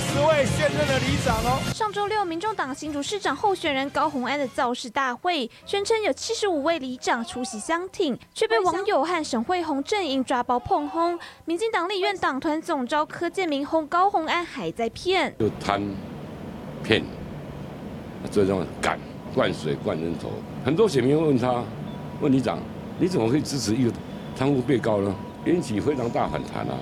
十位现任的里长哦。上周六，民众党新竹市长候选人高虹安的造势大会，宣称有七十五位里长出席相挺，却被网友和沈惠宏阵营抓包碰轰。民进党立院党团总召柯建明轰高虹安还在骗，就贪骗，最终敢灌水灌人头。很多选民问他，问里长，你怎么会支持一个贪污被告呢？引起非常大反弹啊！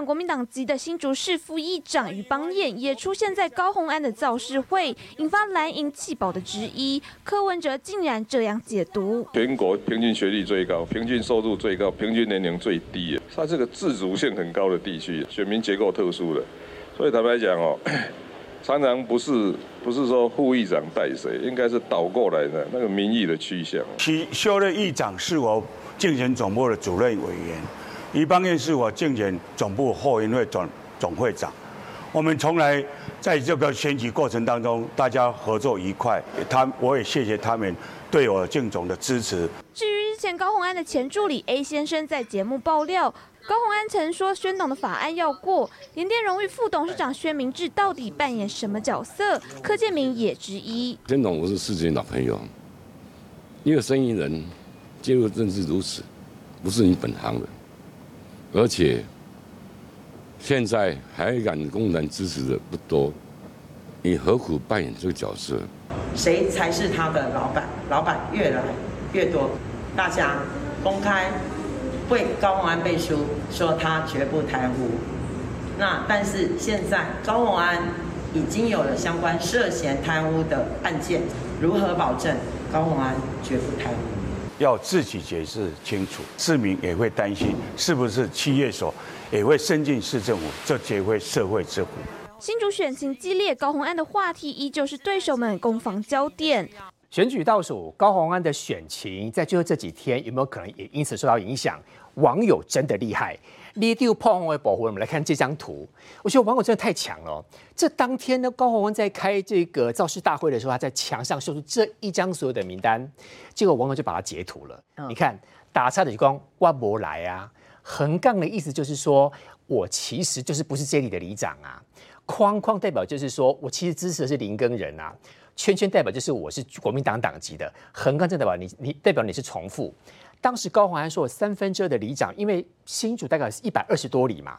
国民党籍的新竹市副议长于邦彦也出现在高鸿安的造势会，引发蓝营弃保的质疑。柯文哲竟然这样解读：全国平均学历最高，平均收入最高，平均年龄最低，它这个自主性很高的地区，选民结构特殊的，所以坦白讲哦，常常不是不是说副议长带谁，应该是倒过来的那个民意的趋向。其修的议长是我竞选总部的主任委员。一方面是我竞选总部后援会总总会长，我们从来在这个选举过程当中，大家合作愉快。他我也谢谢他们对我竞总的支持。至于日前高鸿安的前助理 A 先生在节目爆料，高鸿安曾说宣董的法案要过，联电荣誉副董事长薛明志到底扮演什么角色？柯建明也之一。宣董我是四年老朋友，一个生意人介入政治如此，不是你本行的。而且现在还敢公然支持的不多，你何苦扮演这个角色？谁才是他的老板？老板越来越多，大家公开为高鸿安背书，说他绝不贪污。那但是现在高鸿安已经有了相关涉嫌贪污的案件，如何保证高鸿安绝不贪污？要自己解释清楚，市民也会担心，是不是企业所也会伸进市政府，这皆会社会之苦。新竹选情激烈，高鸿安的话题依旧是对手们攻防焦点。选举倒数，高鸿安的选情在最后这几天有没有可能也因此受到影响？网友真的厉害。立丢破红为保护，我们来看这张图。我觉得网友真的太强了。这当天呢，高鸿安在开这个造势大会的时候，他在墙上秀出这一张所有的名单，结果网友就把它截图了。你看，打叉的光万博来啊，横杠的意思就是说我其实就是不是这里的里长啊，框框代表就是说我其实支持的是林根人啊，圈圈代表就是我是国民党党籍的，横杠就代表你你代表你是重复。当时高鸿安说，三分之二的里长，因为新竹大概是一百二十多里嘛，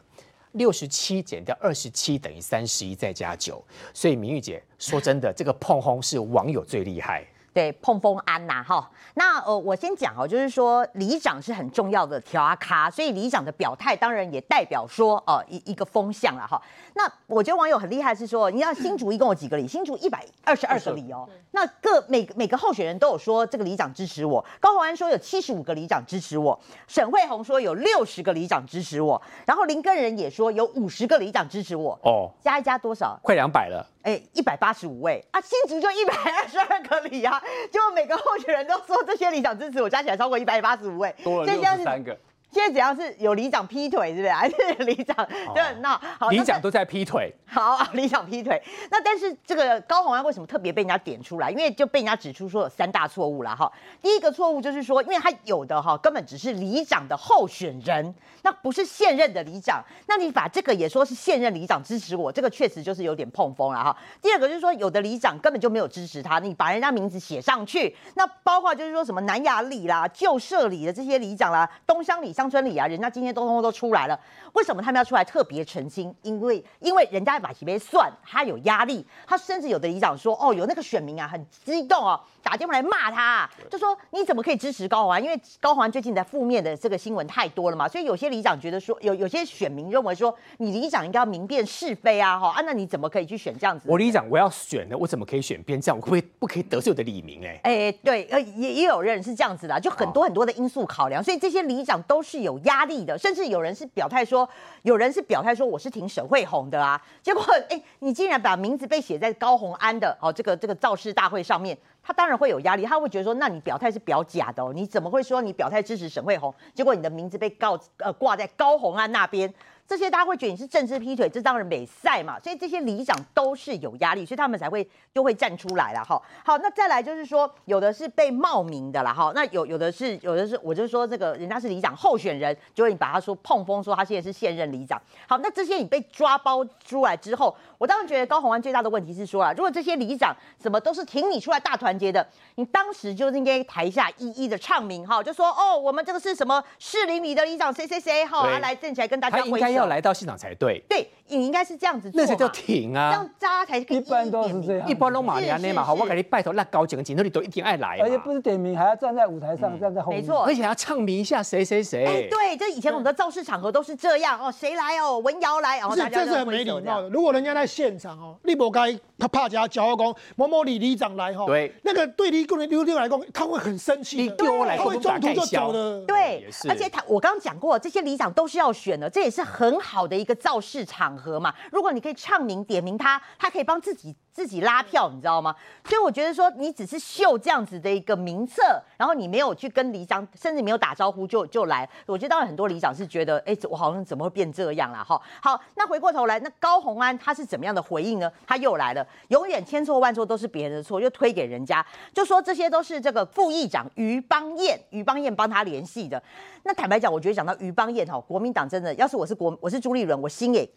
六十七减掉二十七等于三十一，再加九，所以明玉姐说真的，这个碰轰是网友最厉害。对，碰风安呐，哈，那呃，我先讲哦，就是说里长是很重要的调阿卡，所以里长的表态当然也代表说，呃，一一个风向了哈。那我觉得网友很厉害，是说，你要新竹一共有几个里？新竹一百二十二个里哦。那各每每个候选人都有说这个里长支持我，高鸿安说有七十五个里长支持我，沈惠宏说有六十个里长支持我，然后林根仁也说有五十个里长支持我，哦，加一加多少？快两百了。哎，一百八十五位啊，新竹就一百二十二个里啊，就每个候选人都说这些里长支持我，加起来超过一百八十五位，多了六十三个。现在只要是有里长劈腿，是不是？还是里长就很闹？好，里长都在劈腿。好，里长劈腿。那但是这个高鸿安为什么特别被人家点出来？因为就被人家指出说有三大错误了哈。第一个错误就是说，因为他有的哈根本只是里长的候选人，那不是现任的里长。那你把这个也说是现任里长支持我，这个确实就是有点碰风了哈。第二个就是说，有的里长根本就没有支持他，你把人家名字写上去，那包括就是说什么南雅里啦、旧社里的这些里长啦、东乡里、乡村里啊，人家今天都通通都出来了，为什么他们要出来特别澄清？因为因为人家把旗杯算，他有压力，他甚至有的里长说，哦，有那个选民啊，很激动哦，打电话来骂他，就说你怎么可以支持高环？因为高环最近的负面的这个新闻太多了嘛，所以有些里长觉得说，有有些选民认为说，你里长应该要明辨是非啊，哈啊，那你怎么可以去选这样子？我里长我要选的，我怎么可以选边站？我可不可以不可以得罪我的里民？哎哎，对，呃，也也有人是这样子的，就很多很多的因素考量，所以这些里长都是是有压力的，甚至有人是表态说，有人是表态说我是挺沈慧红的啊，结果哎，你竟然把名字被写在高红安的哦这个这个造势大会上面。他当然会有压力，他会觉得说，那你表态是表假的哦，你怎么会说你表态支持沈惠红，结果你的名字被告呃挂在高红安那边，这些大家会觉得你是政治劈腿，这当然美赛嘛，所以这些里长都是有压力，所以他们才会就会站出来了哈。好，那再来就是说，有的是被冒名的啦哈，那有有的是有的是，我就说这个人家是里长候选人，就会你把他说碰风说他现在是现任里长。好，那这些你被抓包出来之后，我当然觉得高虹安最大的问题是说啊，如果这些里长什么都是挺你出来大团结的，你当时就应该台下一一的唱名哈，就说哦，我们这个是什么士林里的里长谁谁谁哈，来站起来跟大家他应该要来到现场才对，对，你应该是这样子做，那才叫挺这样。大家才可以一般都是这样一般拢马里安内嘛，好，我给你拜托，那高警警，那里都一定爱来，而且不是点名，还要站在舞台上，站在后面。没错而且还要唱名一下谁谁谁哎，，对，就以前我们的造势场合都是这样哦，谁来哦，文瑶来，然后不是大，家这是很没礼貌的。如果人家在现场哦，你不该他怕家交工某某李里长来哈，对那个对李工人刘六来讲，他会很生气你，丢我来，他会中途就走了。对，而且他我刚刚讲过，这些里长都是要选的，这也是很好的一个造势场合嘛。如果你可以唱名点名他，他可以帮自己自己拉票，你知道吗？所以我觉得说，你只是秀这样子的一个名册，然后你没有去跟里长，甚至没有打招呼就就来，我觉得当然很多里长是觉得，哎，我好像怎么会变这样啦？哈，好，那回过头来，那高虹安他是怎么样的回应呢？他又来了，永远千错万错都是别人的错，又推给人家，就说这些都是这个副议长于邦彦，于邦彦帮他联系的。那坦白讲，我觉得讲到于邦彦哈，国民党真的，要是我是国我是朱立伦，我心也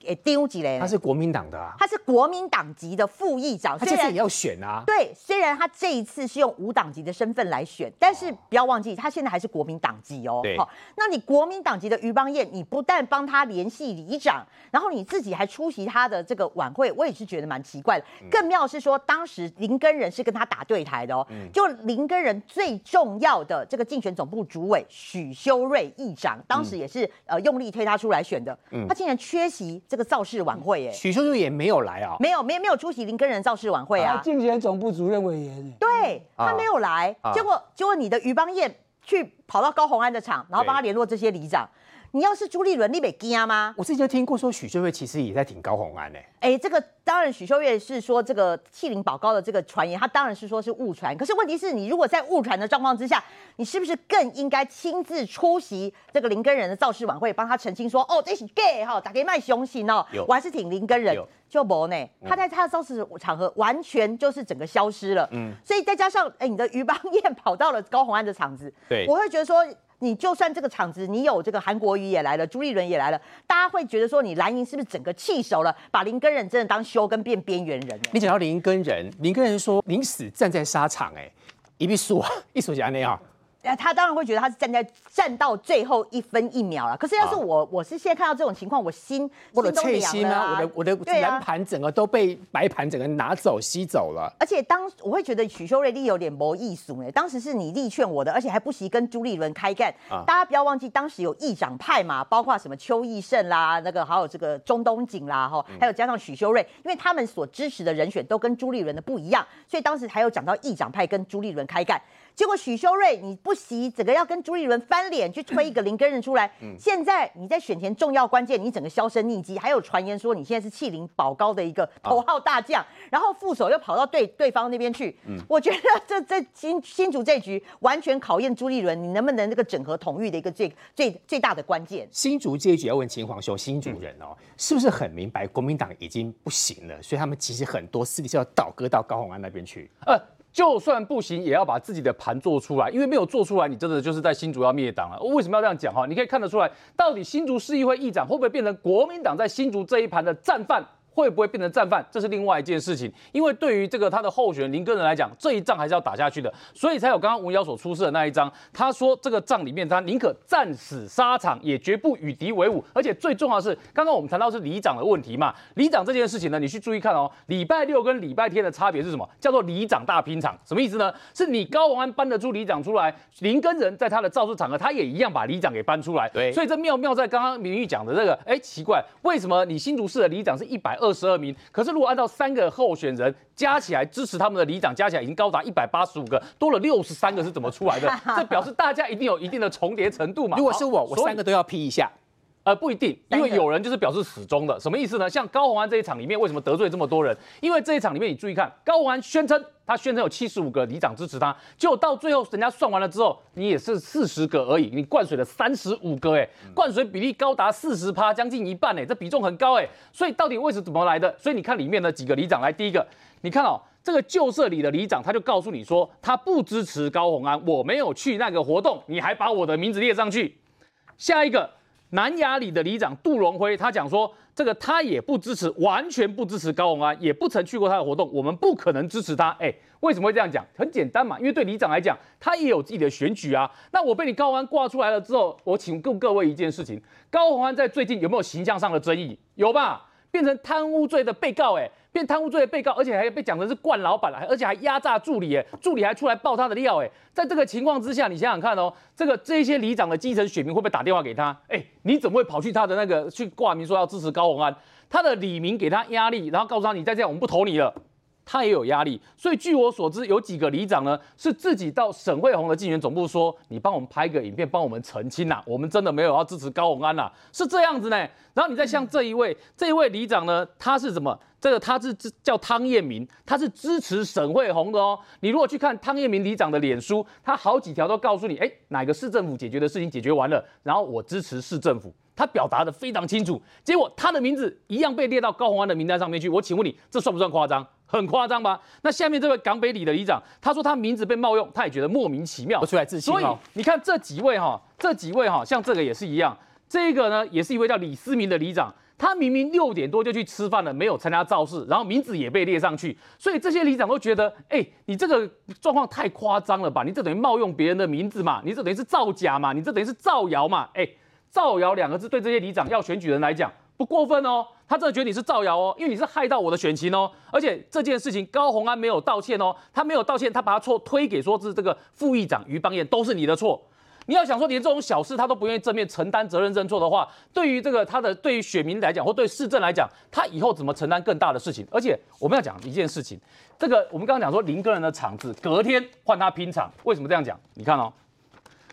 也丢几嘞。他是国民党的啊，他是国民党籍的副议长，他这次也要选啊，对，虽然他这一次是用无党籍的身份来选，但是不要忘记，他现在还是国民党籍哦。对。好，那你国民党籍的于邦彦，你不但帮他联系里长，然后你自己还出席他的这个晚会，我也是觉得蛮奇怪的。更妙是说，当时林根人是跟他打对台的哦，就林根人最重要的这个竞选总部主委许修睿议长，当时也是呃用力推他出来选的，他竟然缺席这个造势晚会，耶，许秀秀也没有来啊，没有没有没有出席林根人造势晚会啊。他。竞选总部主任委员，对啊。他没有来，啊。结果结果你的余邦彦去跑到高鸿安的场，然后帮他联络这些里长。你要是朱立伦，你没惊吗？我之前就听过说许秀月其实也在挺高虹安呢，哎，这个当然许秀月是说这个气灵宝高的这个传言，他当然是说是误传。可是问题是你如果在误传的状况之下，你是不是更应该亲自出席这个林根人的造势晚会，帮他澄清说，哦，这是 gay 哈，打给卖雄心哦有，我还是挺林根人。就没呢，他在他的造势场合完全就是整个消失了，嗯，所以再加上哎，你的于邦彦跑到了高虹安的场子，对。我会觉得说，你就算这个场子你有这个韩国瑜也来了，朱立伦也来了，大家会觉得说你蓝营是不是整个气熟了，把林根人真的当修跟变边缘人？你讲到林根人，林根人说临死站在沙场，哎，一笔数啊，一数下那样，呃，他当然会觉得他是站在站到最后一分一秒了。可是要是我，我是现在看到这种情况，我心我的心都脆心啊，凉了啊我的我的蓝盘整个都被白盘整个拿走吸走了。而且当我会觉得许修瑞力有点谋艺术呢，当时是你力劝我的，而且还不惜跟朱立伦开干。啊大家不要忘记，当时有议长派嘛，包括什么邱义胜啦，那个还有这个中东锦啦，哈，还有加上许修瑞，因为他们所支持的人选都跟朱立伦的不一样，所以当时还有讲到议长派跟朱立伦开干。结果许修睿你不惜整个要跟朱立伦翻脸，去推一个林根人出来。现在你在选前重要关键，你整个销声匿迹，还有传言说你现在是弃林保高的一个头号大将，然后副手又跑到对对方那边去。嗯我觉得这这新新竹这局完全考验朱立伦，你能不能那个整合统御的一个最最最大的关键。新竹这一局要问秦皇兄，新竹人哦，是不是很明白国民党已经不行了，所以他们其实很多势力是要倒戈到高鸿安那边去。呃，就算不行，也要把自己的盘做出来，因为没有做出来，你真的就是在新竹要灭党了。我为什么要这样讲哈？你可以看得出来，到底新竹市议会议长会不会变成国民党在新竹这一盘的战犯？会不会变成战犯，这是另外一件事情。因为对于这个他的候选人林根人来讲，这一仗还是要打下去的，所以才有刚刚吴瑶所出示的那一张。他说这个仗里面，他宁可战死沙场，也绝不与敌为伍。而且最重要的是，刚刚我们谈到是里长的问题嘛，里长这件事情呢，你去注意看哦，礼拜六跟礼拜天的差别是什么？叫做里长大拼场，什么意思呢？是你高王安搬得出里长出来，林根人在他的造势场合，他也一样把里长给搬出来。对所以这妙妙在刚刚明玉讲的这个，哎，奇怪，为什么你新竹市的里长是一百二十二名，可是如果按照三个候选人加起来支持他们的里长加起来已经高达一百八十五个，多了六十三个是怎么出来的？这表示大家一定有一定的重叠程度嘛。如果是我，我三个都要批一下。呃，不一定，因为有人就是表示始终的，什么意思呢？像高虹安这一场里面，为什么得罪这么多人？因为这一场里面，你注意看，高虹安宣称他宣称有七十五个里长支持他，结果到最后人家算完了之后，你也是四十个而已，你灌水了三十五个，哎，灌水比例高达四十趴，将近一半，哎，这比重很高，哎，所以到底位置怎么来的？所以你看里面的几个里长，来第一个，你看哦，这个旧社里的里长他就告诉你说，他不支持高虹安，我没有去那个活动，你还把我的名字列上去，下一个。南亚里的里长杜荣辉，他讲说，这个他也不支持，完全不支持高鸿安，也不曾去过他的活动，我们不可能支持他。哎，为什么会这样讲？很简单嘛，因为对里长来讲，他也有自己的选举啊。那我被你高鸿安挂出来了之后，我请问各位一件事情：高鸿安在最近有没有形象上的争议？有吧？变成贪污罪的被告，哎。变贪污罪的被告，而且还被讲成是惯老板了，而且还压榨助理，哎，助理还出来爆他的料，哎，在这个情况之下，你想想看哦，这个这些里长的基层选民会不会打电话给他？哎，你怎么会跑去他的那个去挂名说要支持高鸿安？他的李明给他压力，然后告诉他你再这样我们不投你了，他也有压力。所以据我所知，有几个里长呢是自己到沈惠宏的竞选总部说，你帮我们拍个影片，帮我们澄清呐，我们真的没有要支持高鸿安呐，是这样子呢。然后你再像这一位，这一位里长呢，他是什么？这个他是叫汤彦明，他是支持沈惠宏的哦。你如果去看汤彦明里长的脸书，他好几条都告诉你，哎，哪个市政府解决的事情解决完了，然后我支持市政府，他表达的非常清楚。结果他的名字一样被列到高鸿安的名单上面去。我请问你，这算不算夸张？很夸张吧？那下面这位港北里的里长，他说他名字被冒用，他也觉得莫名其妙，出来自信。所以你看这几位哈，这几位哈，像这个也是一样，这个呢也是一位叫李思明的里长。他明明六点多就去吃饭了，没有参加造势，然后名字也被列上去，所以这些里长都觉得，哎，你这个状况太夸张了吧？你这等于冒用别人的名字嘛？你这等于是造假嘛？你这等于是造谣嘛？哎，造谣两个字对这些里长要选举人来讲不过分哦，他真的觉得你是造谣哦，因为你是害到我的选情哦，而且这件事情高鸿安没有道歉哦，他没有道歉，他把他错推给说是这个副议长于邦彦都是你的错。你要想说连这种小事他都不愿意正面承担责任认错的话，对于这个他的对于选民来讲，或对市政来讲，他以后怎么承担更大的事情？而且我们要讲一件事情，这个我们刚刚讲说林个人的场子，隔天换他拼场，为什么这样讲？你看哦，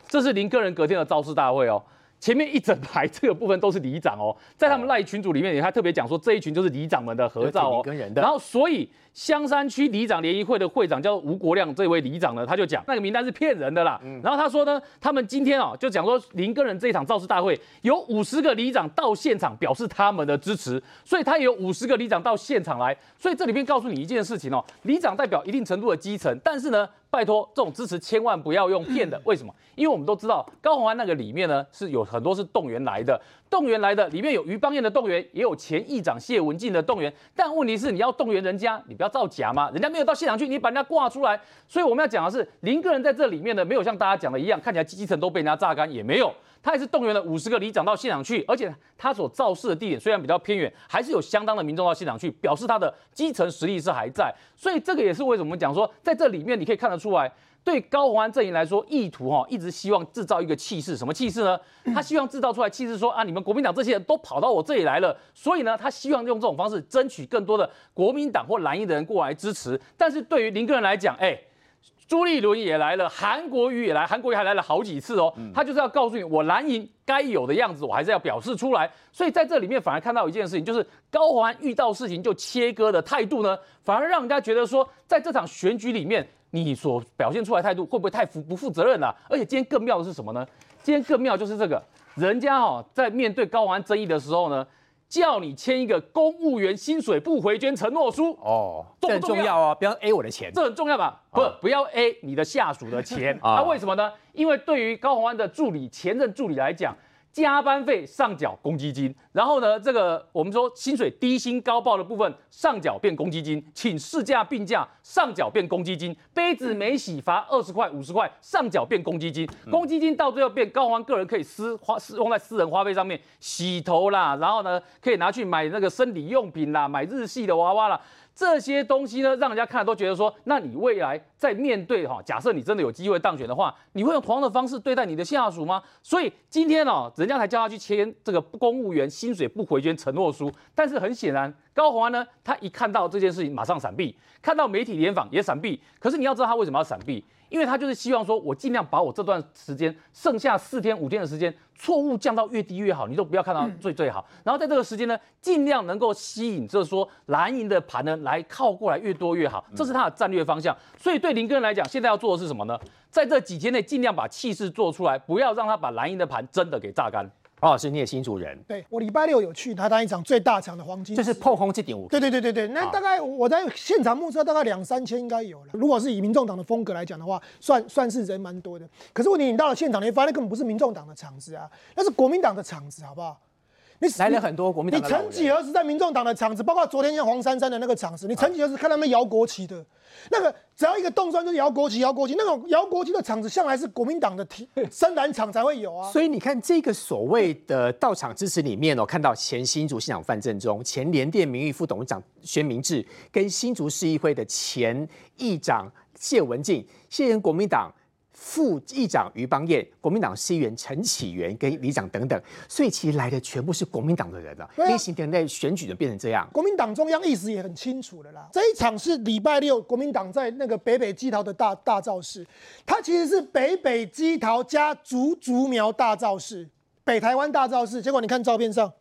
这是林个人隔天的造势大会哦。前面一整排这个部分都是里长哦，在他们赖群组里面，也还特别讲说这一群就是里长们的合照哦。然后，所以香山区里长联谊会的会长叫吴国亮，这位里长呢，他就讲那个名单是骗人的啦。然后他说呢，他们今天哦就讲说林根人这一场造势大会有五十个里长到现场表示他们的支持，所以他也有五十个里长到现场来。所以这里面告诉你一件事情哦，里长代表一定程度的基层，但是呢。拜托，这种支持千万不要用骗的。为什么？因为我们都知道高鸿安那个里面呢是有很多是动员来的，动员来的里面有于邦彦的动员，也有前议长谢文静的动员。但问题是你要动员人家，你不要造假吗，人家没有到现场去，你把人家挂出来。所以我们要讲的是林个人在这里面呢，没有像大家讲的一样，看起来基层都被人家榨干，也没有。他也是动员了五十个里长到现场去，而且他所造势的地点虽然比较偏远，还是有相当的民众到现场去，表示他的基层实力是还在。所以这个也是为什么讲说，在这里面你可以看得出来，对高鸿安阵营来说，意图哈一直希望制造一个气势，什么气势呢？他希望制造出来气势，说啊，你们国民党这些人都跑到我这里来了，所以呢，他希望用这种方式争取更多的国民党或蓝营的人过来支持。但是对于林个人来讲，哎。朱立伦也来了，韩国瑜也来，韩国瑜还来了好几次哦。他就是要告诉你，我蓝营该有的样子，我还是要表示出来。所以在这里面反而看到一件事情，就是高环遇到事情就切割的态度呢，反而让人家觉得说，在这场选举里面，你所表现出来态度会不会太负不负责任了？而且今天更妙的是什么呢？今天更妙就是这个，人家哦在面对高安争议的时候呢。叫你签一个公务员薪水不回捐承诺书哦，这很重要啊，不要 A 我的钱，这很重要吧？不，不要 A 你的下属的钱啊？为什么呢？因为对于高宏安的助理前任助理来讲。加班费上缴公积金，然后呢，这个我们说薪水低薪高报的部分上缴变公积金，请事假病假上缴变公积金，杯子没洗罚二十块五十块上缴变公积金，公积金到最后变高欢个人可以私花私用在私人花费上面，洗头啦，然后呢可以拿去买那个生理用品啦，买日系的娃娃啦。这些东西呢，让人家看了都觉得说，那你未来在面对哈，假设你真的有机会当选的话，你会用同样的方式对待你的下属吗？所以今天哦，人家才叫他去签这个公务员薪水不回捐承诺书。但是很显然，高鸿安呢，他一看到这件事情马上闪避，看到媒体联访也闪避。可是你要知道他为什么要闪避？因为他就是希望说我尽量把我这段时间剩下四天五天的时间错误降到越低越好，你都不要看到最最好。然后在这个时间呢，尽量能够吸引，就是说蓝营的盘呢来靠过来越多越好，这是他的战略方向。所以对林根来讲，现在要做的是什么呢？在这几天内尽量把气势做出来，不要让他把蓝营的盘真的给榨干。黄老师，你也新主人，对我礼拜六有去他当一场最大场的黄金，就是破空这点五。对对对对对，那大概我在现场目测大概两三千应该有了。如果是以民众党的风格来讲的话，算算是人蛮多的。可是问题你到了现场，你会发现根本不是民众党的场子啊，那是国民党的场子，好不好？你来了很多国民党。你曾几何时在民众党的场子，包括昨天像黄珊珊的那个场子，你曾几何时看他们摇国旗的？那个只要一个动作就是摇国旗，摇国旗，那种摇国旗的场子向来是国民党的体 深蓝场才会有啊。所以你看这个所谓的到场支持里面哦，看到前新竹县长范振中、前联电名誉副董事长薛明志，跟新竹市议会的前议长谢文静，现任国民党。副议长于邦彦、国民党议员陈启源跟里长等等，所以其实来的全部是国民党的人了。因为今天在选举就变成这样，国民党中央意思也很清楚的啦。这一场是礼拜六国民党在那个北北基桃的大大造势，它其实是北北基桃加竹竹苗大造势，北台湾大造势。结果你看照片上。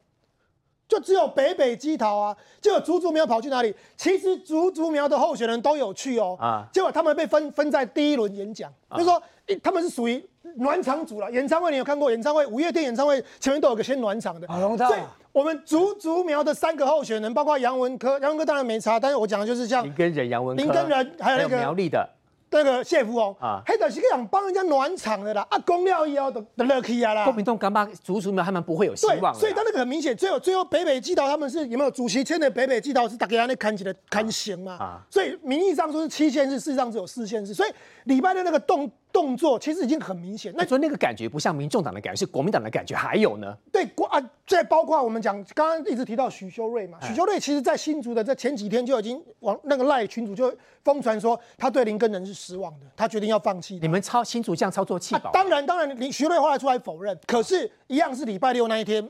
就只有北北基桃啊，结果竹竹苗跑去哪里？其实竹竹苗的候选人都有去哦，啊，结果他们被分分在第一轮演讲，就是说他们是属于暖场组了。演唱会你有看过？演唱会五月天演唱会前面都有个先暖场的，所以我们竹竹苗的三个候选人，包括杨文科，杨文科当然没差，但是我讲的就是像林根仁、杨文科、林根仁，还有那个苗栗的。那个谢福哦，啊，黑的是个想帮人家暖场的啦，啊，公料以后都都 lucky 啊啦。国民党干嘛竹竹苗他们不会有希望？所以他那个很明显，最后最后北北基桃他们是有没有主席签的北北基桃是大家那看起来看行嘛？啊，所以名义上说是七县市，事实上只有四县市，所以礼拜六那个动。动作其实已经很明显，那说那个感觉不像民众党的感觉，是国民党的感觉。还有呢？对，国啊，再包括我们讲，刚刚一直提到许修睿嘛，许修睿其实在新竹的在前几天就已经往那个赖群主就疯传说他对林根人是失望的，他决定要放弃。你们操新竹这样操作气保？当然，当然，林徐瑞后来出来否认，可是，一样是礼拜六那一天。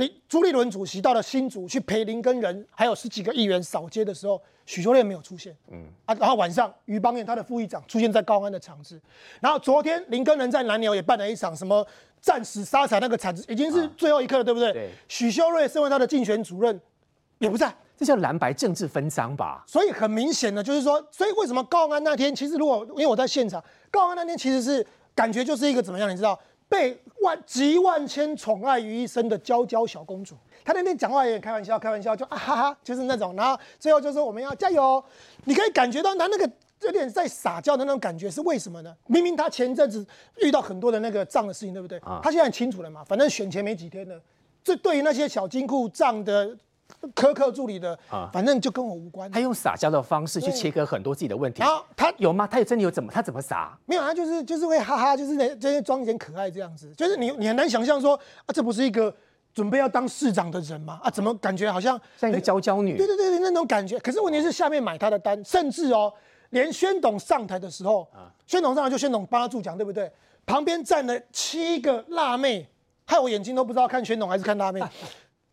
林朱立伦主席到了新竹去陪林根人，还有十几个议员扫街的时候，许修炼没有出现。嗯啊，然后晚上于邦彦他的副议长出现在高安的场子，然后昨天林根人在南寮也办了一场什么战死沙场那个场子，已经是最后一刻了，对不对？对。许修睿身为他的竞选主任也不在，这叫蓝白政治分赃吧？所以很明显的，就是说，所以为什么高安那天其实如果因为我在现场，高安那天其实是感觉就是一个怎么样，你知道？被万集万千宠爱于一身的娇娇小公主，她那天讲话也开玩笑，开玩笑就啊哈哈，就是那种，然后最后就说我们要加油。你可以感觉到她那个有点在撒娇的那种感觉，是为什么呢？明明她前阵子遇到很多的那个账的事情，对不对？啊，她现在很清楚了嘛，反正选前没几天了，这对于那些小金库账的。苛刻助理的啊，反正就跟我无关。他用撒娇的方式去切割很多自己的问题。然后他有吗？他有真的有怎么？他怎么撒？没有，他就是就是会哈哈，就是那这些装一点可爱这样子。就是你你很难想象说啊，这不是一个准备要当市长的人吗？啊，怎么感觉好像像一个娇娇女？对对对对，那种感觉。可是问题是下面买他的单，甚至哦，连宣董上台的时候，宣董上台就宣董帮他助讲，对不对？旁边站了七个辣妹，害我眼睛都不知道看宣董还是看辣妹。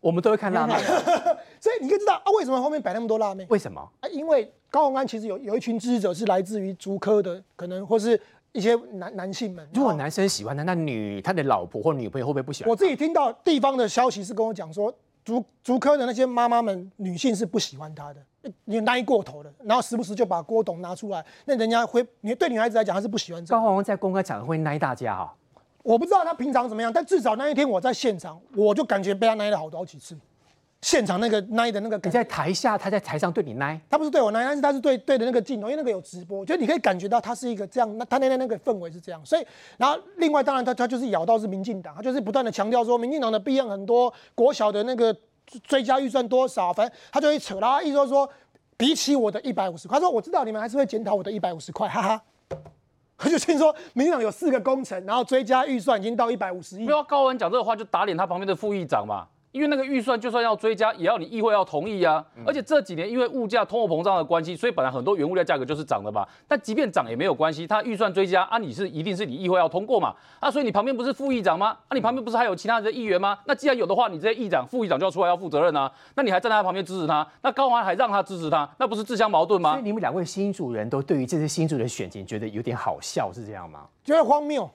我们都会看辣妹，所以你可以知道啊，为什么后面摆那么多辣妹？为什么啊？因为高宏安其实有有一群支持者是来自于竹科的，可能或是一些男男性们。如果男生喜欢他，那女他的老婆或女朋友会不会不喜欢？我自己听到地方的消息是跟我讲说，竹竹科的那些妈妈们，女性是不喜欢他的，你耐过头了，然后时不时就把郭董拿出来，那人家会，你对女孩子来讲，她是不喜欢。高宏安在公开场合会耐大家啊。我不知道他平常怎么样，但至少那一天我在现场，我就感觉被他奶了好多好几次。现场那个奈的那个，你在台下，他在台上对你奈，他不是对我奈，但是他是对对的那个镜头，因为那个有直播，就你可以感觉到他是一个这样，那他那天那个氛围是这样，所以然后另外当然他他就是咬到是民进党，他就是不断的强调说民进党的弊案很多，国小的那个追加预算多少，反正他就会扯啦，意思说比起我的一百五十块，他说我知道你们还是会检讨我的一百五十块，哈哈，他就听说民进党有四个工程，然后追加预算已经到一百五十亿，不要高文讲这个话就打脸他旁边的副议长嘛。因为那个预算就算要追加，也要你议会要同意啊。而且这几年因为物价通货膨胀的关系，所以本来很多原物料价格就是涨的嘛。但即便涨也没有关系，它预算追加啊，你是一定是你议会要通过嘛。啊，所以你旁边不是副议长吗？啊，你旁边不是还有其他的议员吗？那既然有的话，你这些议长、副议长就要出来要负责任啊。那你还站在他旁边支持他，那高安还让他支持他，那不是自相矛盾吗？所以你们两位新主人都对于这些新主的选情觉得有点好笑，是这样吗？觉得荒谬，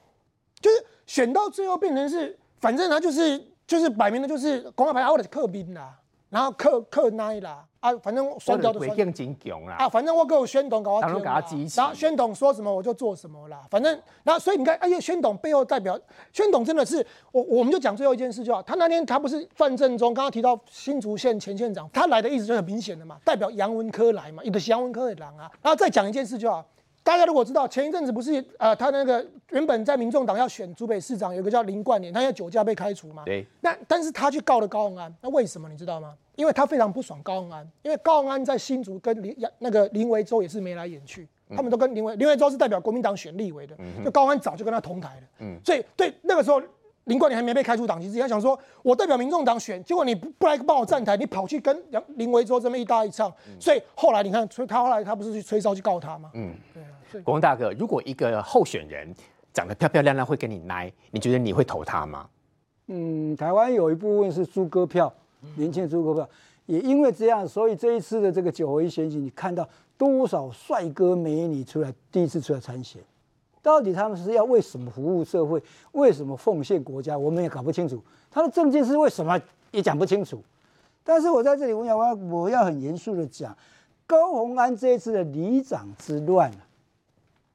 就是选到最后变成是，反正他就是就是摆明了就是公安牌，或者是克兵啦，然后克克奈啦，啊，反正酸掉的酸更真强啦，啊，反正我给我宣董搞我当然后宣董说什么我就做什么啦，反正然后所以你看，哎呀，宣董背后代表宣董真的是我我们就讲最后一件事就好，他那天他不是范正中刚刚提到新竹县前县长，他来的意思就很明显的嘛，代表杨文科来嘛，有的是杨文科的人啊，然后再讲一件事就好。大家如果知道前一阵子不是呃，他那个原本在民众党要选竹北市长，有个叫林冠年，他因为酒驾被开除嘛。对。那但是他去告了高鸿安，那为什么你知道吗？因为他非常不爽高鸿安，因为高鸿安在新竹跟林那个林维洲也是眉来眼去，他们都跟林维林维洲是代表国民党选立委的，就高鸿安早就跟他同台了。嗯。所以对那个时候林冠年还没被开除党籍之前，他想说我代表民众党选，结果你不不来帮我站台，你跑去跟林林维洲这么一搭一唱，所以后来你看，所以他后来他不是去吹哨去告他吗？嗯。对啊。国文大哥，如果一个候选人长得漂漂亮亮，会跟你奶，你觉得你会投他吗？嗯，台湾有一部分是猪哥票，年轻猪哥票，也因为这样，所以这一次的这个九合一选举，你看到多少帅哥美女出来，第一次出来参选，到底他们是要为什么服务社会，为什么奉献国家，我们也搞不清楚。他的政见是为什么，也讲不清楚。但是我在这里，我要我要很严肃的讲，高鸿安这一次的里长之乱。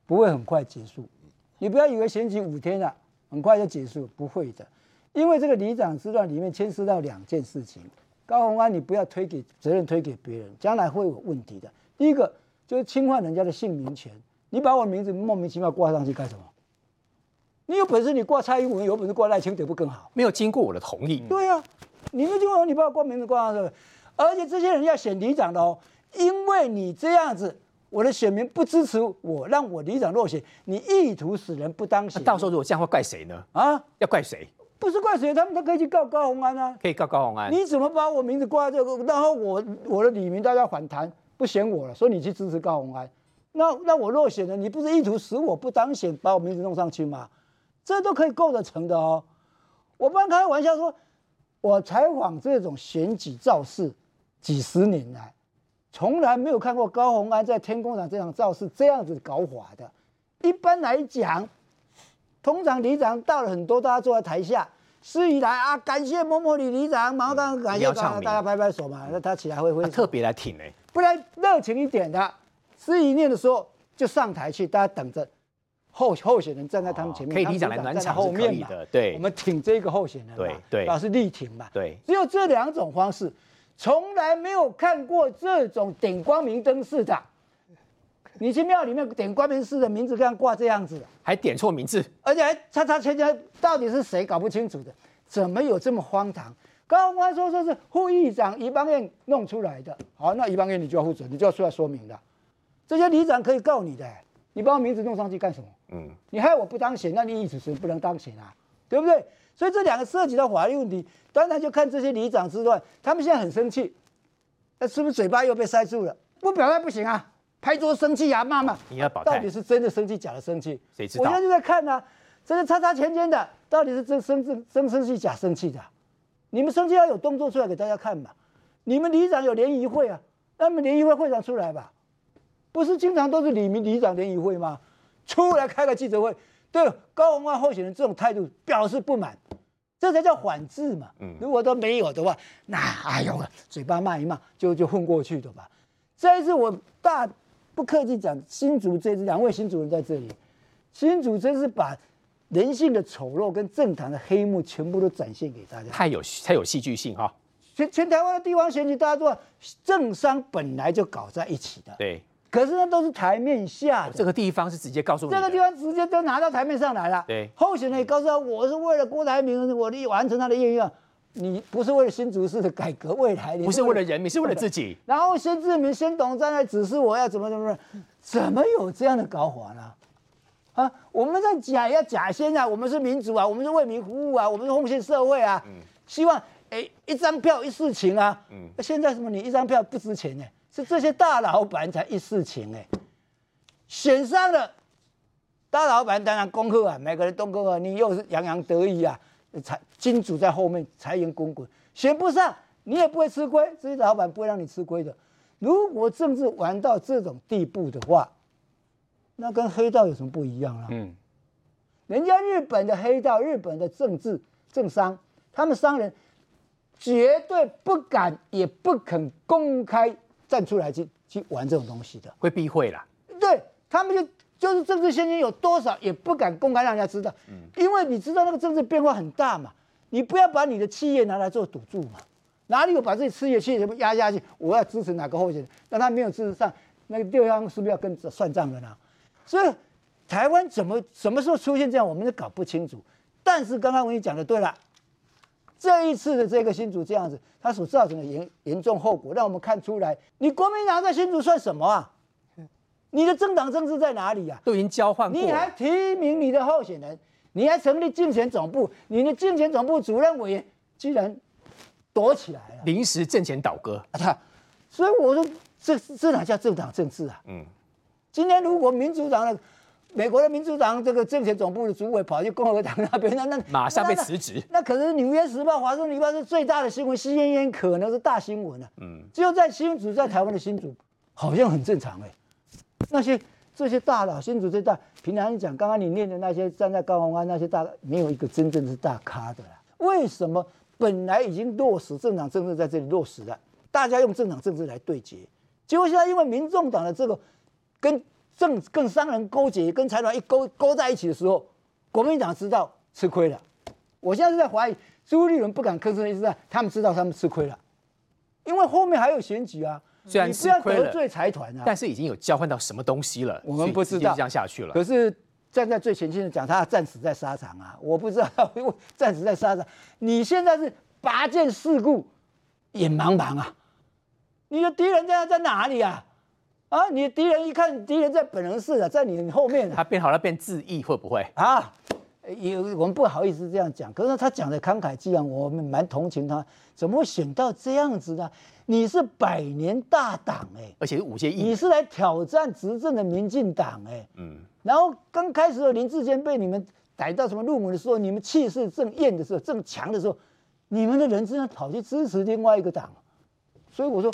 不会很快结束，你不要以为选举五天了，很快就结束，不会的，因为这个里长之乱里面牵涉到两件事情。高鸿安，你不要推给责任推给别人，将来会有问题的。第一个就是侵犯人家的姓名权，你把我的名字莫名其妙挂上去干什么？你有本事你挂蔡英文，有本事挂赖清德不更好？没有经过我的同意。对呀，你们经过你把我挂名字挂上去，而且这些人要选里长的哦，因为你这样子。我的选民不支持我，让我里长落选，你意图使人不当选。到时候如果这样会怪谁呢？啊，要怪谁？不是怪谁，他们都可以去告高鸿安啊。可以告高鸿安。你怎么把我名字挂在这个？然后我我的李明大家反弹，不选我了，说你去支持高鸿安。那那我落选了，你不是意图使我不当选，把我名字弄上去吗？这都可以构得成的哦。我不开玩笑说，我采访这种选举造势几十年来。从来没有看过高鸿安在天空场这场造势这样子搞法的。一般来讲，通常里长到了很多，大家坐在台下，司仪来啊，感谢某某李里长，马上感谢大家拍拍手嘛，那他起来会会特别来挺哎，不然热情一点的，司仪念的时候就上台去，大家等着候候选人站在他们前面，可以里长来暖场后面的，对，我们挺这个候选人，对对，老是力挺嘛，对，只有这两种方式。从来没有看过这种点光明灯似的，你去庙里面点光明寺的名字，这样挂这样子，还点错名字，而且还叉叉圈圈，到底是谁搞不清楚的？怎么有这么荒唐？高官说说是副议长余邦彦弄出来的，好，那余邦彦你就要负责，你就要出来说明的。这些里长可以告你的，你把我名字弄上去干什么？嗯，你害我不当选，那你意思是不能当选啊？对不对？所以这两个涉及到法律问题，当然就看这些里长之乱，他们现在很生气，那是不是嘴巴又被塞住了？不表态不行啊，拍桌生气啊，骂骂。你要保到底是真的生气，假的生气？谁知道？我现在就在看呢，这个叉叉前前的，到底是真生真真生气，假生气的？你们生气要有动作出来给大家看嘛？你们里长有联谊会啊，那么联谊会会长出来吧？不是经常都是李明里长联谊会吗？出来开个记者会。对高文安候选人这种态度表示不满，这才叫反制嘛。嗯，如果都没有的话，那哎呦，嘴巴骂一骂就就混过去的吧。这一次我大不客气讲，新竹这次两位新主人在这里，新竹真是把人性的丑陋跟政坛的黑幕全部都展现给大家，太有太有戏剧性哈。全全台湾的地方选举，大家都政商本来就搞在一起的。对。可是那都是台面下，这个地方是直接告诉你，这个地方直接都拿到台面上来了。对，候选人也告诉他，我是为了郭台铭，我的完成他的愿望。你不是为了新竹市的改革未来，不是为了人民，是为了自己。然后先志明、先董站在指示我要怎么怎么，怎么有这样的搞法呢？啊，我们在假要假先啊，我们是民主啊，我们是为民服务啊，我们是奉献社会啊，希望哎，一张票一事情啊。嗯，现在什么你一张票不值钱呢？是这些大老板才一事情哎，选上了，大老板当然恭贺啊，每个人都恭贺，你又是洋洋得意啊，财金主在后面财源滚滚。选不上，你也不会吃亏，这些老板不会让你吃亏的。如果政治玩到这种地步的话，那跟黑道有什么不一样啊？嗯，人家日本的黑道，日本的政治政商，他们商人绝对不敢也不肯公开站出来去去玩这种东西的，会避讳啦。对他们就就是政治现金有多少也不敢公开让人家知道，嗯，因为你知道那个政治变化很大嘛，你不要把你的企业拿来做赌注嘛。哪里有把自己事业去压下去？我要支持哪个候选人？那他没有支持上，那个地方是不是要跟算账的呢？所以台湾怎么什么时候出现这样，我们都搞不清楚。但是刚刚我跟你讲的对了，这一次的这个新竹这样子，它所造成的严严重后果，让我们看出来，你国民党在新竹算什么啊？你的政党政治在哪里呀？都已经交换过，你还提名你的候选人，你还成立竞选总部，你的竞选总部主任委员居然。躲起来了，临时政前倒戈啊！所以我说，这这哪叫政党政治啊？嗯，今天如果民主党的美国的民主党这个政协总部的主委跑去共和党那边，那那马上被辞职。那可是《纽约时报》《华盛顿邮报》是最大的新闻，CNN 可能是大新闻啊。嗯，只有在新竹，在台湾的新竹，好像很正常哎。那些这些大佬，新竹最大，平常讲，刚刚你念的那些站在高雄安那些大，没有一个真正是大咖的啦。为什么？本来已经落实政党政治在这里落实了，大家用政党政治来对决，结果现在因为民众党的这个跟政跟商人勾结，跟财团一勾勾在一起的时候，国民党知道吃亏了。我现在是在怀疑朱立伦不敢吭声，意思是他们知道他们吃亏了，因为后面还有选举啊。虽然吃亏了，得罪财团啊，但是已经有交换到什么东西了，我们不知道这样下去了。可是。站在最前线的讲，他战死在沙场啊！我不知道，因为战死在沙场。你现在是拔剑四顾，眼茫茫啊！你的敌人在在哪里啊？啊！你的敌人一看敌人在本人室啊，在你后面。他变好了，变自缢会不会啊？有我们不好意思这样讲，可是他讲的慷慨激昂，我们蛮同情他。怎么会选到这样子呢？你是百年大党哎，而且是五届你是来挑战执政的民进党哎，嗯。然后刚开始的林志坚被你们逮到什么入门的时候，你们气势正艳的时候，正强的时候，你们的人真的跑去支持另外一个党，所以我说，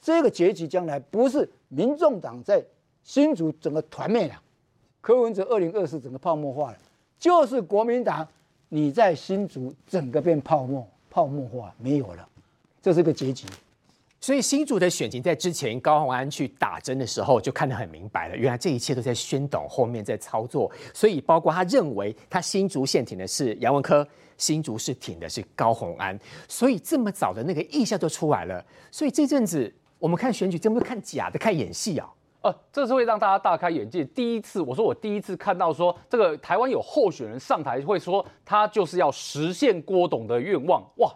这个结局将来不是民众党在新竹整个团灭了，柯文哲二零二四整个泡沫化了，就是国民党你在新竹整个变泡沫泡沫化没有了，这是个结局。所以新竹的选情在之前高鸿安去打针的时候就看得很明白了，原来这一切都在宣董后面在操作。所以包括他认为他新竹县挺的是杨文科，新竹市挺的是高鸿安，所以这么早的那个意向就出来了。所以这阵子我们看选举，真不是看假的，看演戏啊！呃，这是会让大家大开眼界。第一次，我说我第一次看到说这个台湾有候选人上台会说他就是要实现郭董的愿望，哇！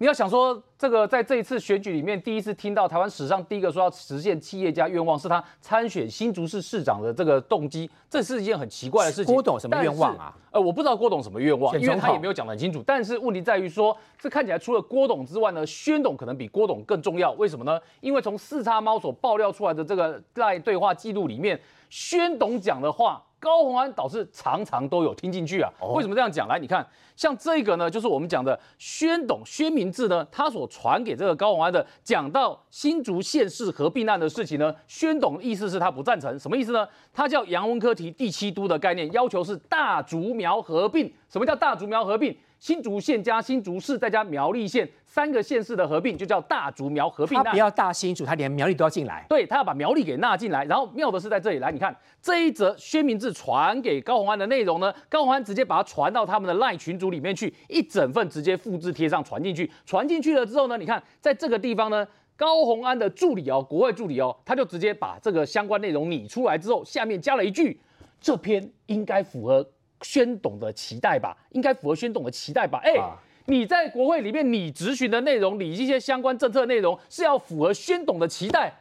你要想说，这个在这一次选举里面，第一次听到台湾史上第一个说要实现企业家愿望，是他参选新竹市市长的这个动机，这是一件很奇怪的事情。郭董什么愿望啊？呃，我不知道郭董什么愿望，因为他也没有讲得很清楚。但是问题在于说，这看起来除了郭董之外呢，宣董可能比郭董更重要。为什么呢？因为从四叉猫所爆料出来的这个在对话记录里面，宣董讲的话。高鸿安导师常常都有听进去啊？为什么这样讲？来，你看，像这个呢，就是我们讲的宣董宣明志呢，他所传给这个高鸿安的，讲到新竹县市合并案的事情呢，宣董意思是他不赞成，什么意思呢？他叫杨文科提第七都的概念，要求是大竹苗合并。什么叫大竹苗合并？新竹县加新竹市再加苗栗县三个县市的合并，就叫大竹苗合并。他不要大新竹，他连苗栗都要进来。对他要把苗栗给纳进来。然后妙的是在这里，来你看这一则宣明志传给高鸿安的内容呢，高鸿安直接把它传到他们的赖群组里面去，一整份直接复制贴上传进去。传进去了之后呢，你看在这个地方呢，高鸿安的助理哦，国外助理哦，他就直接把这个相关内容拟出来之后，下面加了一句：这篇应该符合。宣董的期待吧，应该符合宣董的期待吧？哎，你在国会里面你质询的内容，你一些相关政策内容是要符合宣董的期待，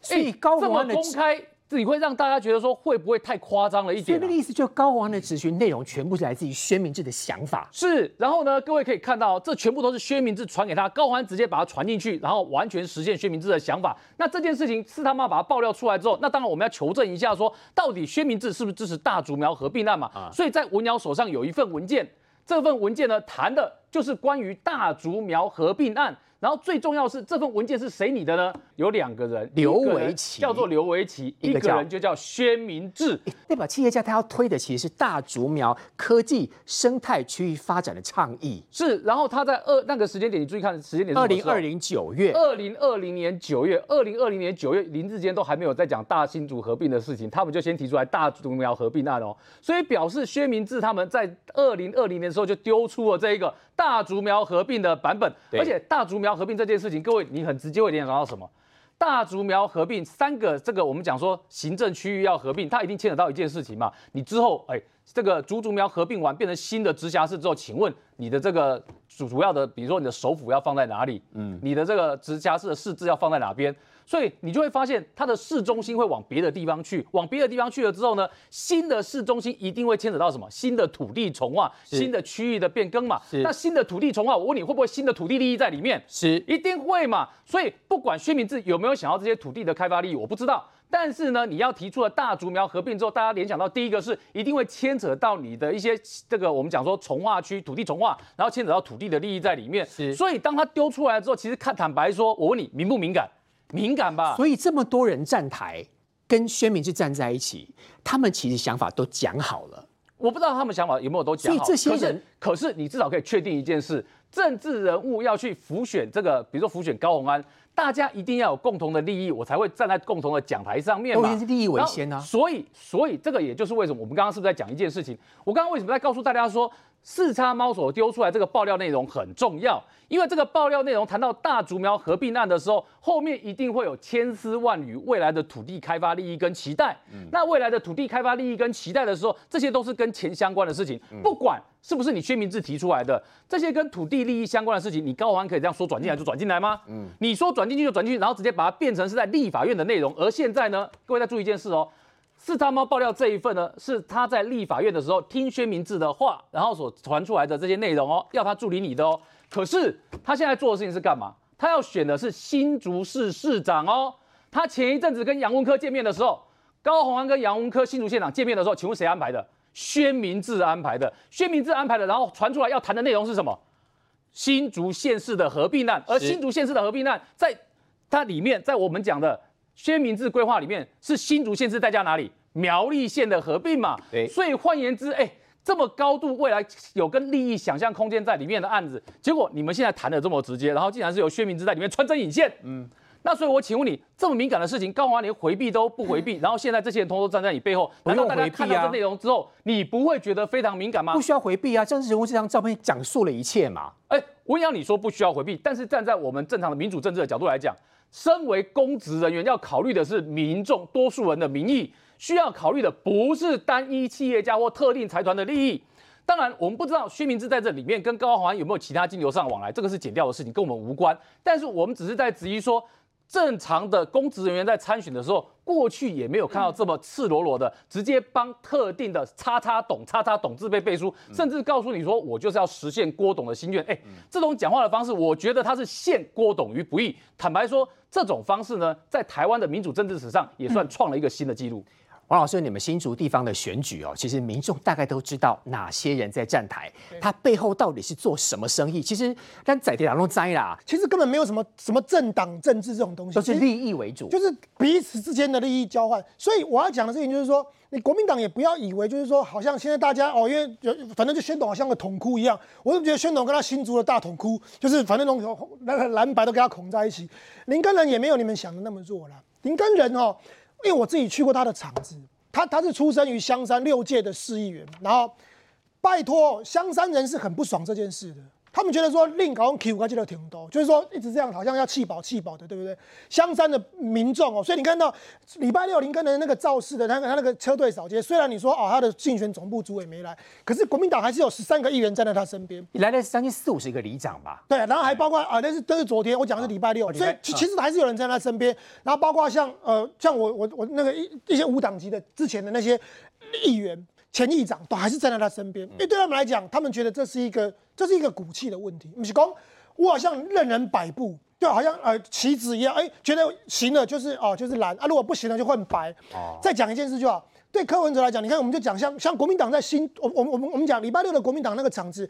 所以高这么公开，自己会让大家觉得说会不会太夸张了一点、啊所以那个？意思就高鸿安的质询内容全部是来自于薛明志的想法。是，然后呢，各位可以看到，这全部都是薛明志传给他，高鸿安直接把它传进去，然后完全实现薛明志的想法。那这件事情是他妈把它爆料出来之后，那当然我们要求证一下说到底薛明志是不是支持大竹苗合并案嘛？所以在文瑶手上有一份文件，这份文件呢谈的就是关于大竹苗合并案。然后最重要是，这份文件是谁拟的呢？有两个人，刘维奇叫做刘维奇，一个人就叫薛明志。代表企业家他要推的其实是大竹苗科技生态区域发展的倡议。是，然后他在二那个时间点，你注意看时间点二零二零九月，二零二零年九月，二零二零年九月，林志坚都还没有在讲大新竹合并的事情，他们就先提出来大竹苗合并案哦，所以表示薛明志他们在二零二零年的时候就丢出了这一个大竹苗合并的版本，而且大竹苗合并这件事情，各位你很直接会联想到什么？大竹苗合并三个，这个我们讲说行政区域要合并，它一定牵扯到一件事情嘛。你之后，哎，这个竹竹苗合并完变成新的直辖市之后，请问你的这个主主要的，比如说你的首府要放在哪里？嗯，你的这个直辖市的市治要放在哪边？所以你就会发现，它的市中心会往别的地方去，往别的地方去了之后呢，新的市中心一定会牵扯到什么？新的土地重划，新的区域的变更嘛。是那新的土地重划，我问你会不会新的土地利益在里面？是一定会嘛。所以不管薛明志有没有想要这些土地的开发利益，我不知道。但是呢，你要提出了大竹苗合并之后，大家联想到第一个是一定会牵扯到你的一些这个我们讲说从化区土地从化，然后牵扯到土地的利益在里面。是所以当他丢出来之后，其实看坦白说，我问你敏不敏感？敏感吧。所以这么多人站台跟宣明志站在一起，他们其实想法都讲好了。我不知道他们想法有没有都讲好。所以这些可是人可是你至少可以确定一件事：政治人物要去浮选这个，比如说浮选高鸿安，大家一定要有共同的利益，我才会站在共同的讲台上面嘛。都是利益为先啊所以，所以这个也就是为什么我们刚刚是不是在讲一件事情？我刚刚为什么在告诉大家说？四叉猫所丢出来这个爆料内容很重要，因为这个爆料内容谈到大竹苗合并案的时候，后面一定会有千丝万缕未来的土地开发利益跟期待。那未来的土地开发利益跟期待的时候，这些都是跟钱相关的事情，不管是不是你薛明志提出来的，这些跟土地利益相关的事情，你高鸿安可以这样说转进来就转进来吗？嗯，你说转进去就转进去，然后直接把它变成是在立法院的内容，而现在呢，各位再注意一件事哦。四叉猫爆料这一份呢，是他在立法院的时候听薛明志的话，然后所传出来的这些内容哦，要他助理你的哦。可是他现在做的事情是干嘛？他要选的是新竹市市长哦。他前一阵子跟杨文科见面的时候，高鸿安跟杨文科新竹县长见面的时候，请问谁安排的？薛明志安排的。薛明志安排的，然后传出来要谈的内容是什么？新竹县市的合并案，而新竹县市的合并案，在它里面，在我们讲的薛明志规划里面，是新竹县市在加哪里？苗栗县的合并嘛。对所以换言之，哎、这么高度未来有跟利益想象空间在里面的案子，结果你们现在谈的这么直接，然后竟然是由薛明志在里面穿针引线，嗯。那所以，我请问你，这么敏感的事情，高鸿安连回避都不回避，然后现在这些人通通站在你背后，难道大家看到这内容之后，你不会觉得非常敏感吗不？需要回避啊！政治人物这张照片讲述了一切嘛。哎，我要，你说不需要回避，但是站在我们正常的民主政治的角度来讲，身为公职人员要考虑的是民众多数人的民意，需要考虑的不是单一企业家或特定财团的利益。当然，我们不知道薛明志在这里面跟高华安有没有其他金流上往来，这个是减掉的事情，跟我们无关。但是我们只是在质疑说，正常的公职人员在参选的时候，过去也没有看到这么赤裸裸的，直接帮特定的叉叉董、叉叉董自备背书，甚至告诉你说我就是要实现郭董的心愿。哎，这种讲话的方式，我觉得他是陷郭董于不义。坦白说，这种方式呢，在台湾的民主政治史上也算创了一个新的纪录。王老师，你们新竹地方的选举哦，其实民众大概都知道哪些人在站台，他背后到底是做什么生意。其实但在地两都栽啦，其实根本没有什么什么政党政治这种东西，都是利益为主。就是彼此之间的利益交换。所以我要讲的事情就是说，你国民党也不要以为就是说，好像现在大家哦，因为有反正就宣董好像个桶窟一样，我就觉得宣董跟他新竹的大桶窟，就是反正那种蓝蓝蓝白都跟他捆在一起。林根人也没有你们想的那么弱啦。林根人哦，因为我自己去过他的厂子，他他是出生于香山六届的市议员，然后拜托香山人是很不爽这件事的。他们觉得说令搞 Q 他记得挺多，就是说一直这样好像要气饱气饱的，对不对？香山的民众哦，所以你看到礼拜六林根的那个造势的那个他那个车队扫街，虽然你说哦他的竞选总部主委没来，可是国民党还是有十三个议员站在他身边，来了将近四五十个里长吧。对，然后还包括啊，那是都是昨天我讲的是礼拜六，所以其其实还是有人在他身边，然后包括像呃像我我我那个一一些无党籍的之前的那些议员。前议长都还是站在他身边，因为对他们来讲，他们觉得这是一个这是一个骨气的问题。不是讲我好像任人摆布，就好像呃棋子一样，哎，觉得行了就是哦就是蓝啊，如果不行了就换白。哦。再讲一件事就好，对柯文哲来讲，你看我们就讲像像国民党在新，我我我们我们讲礼拜六的国民党那个场子，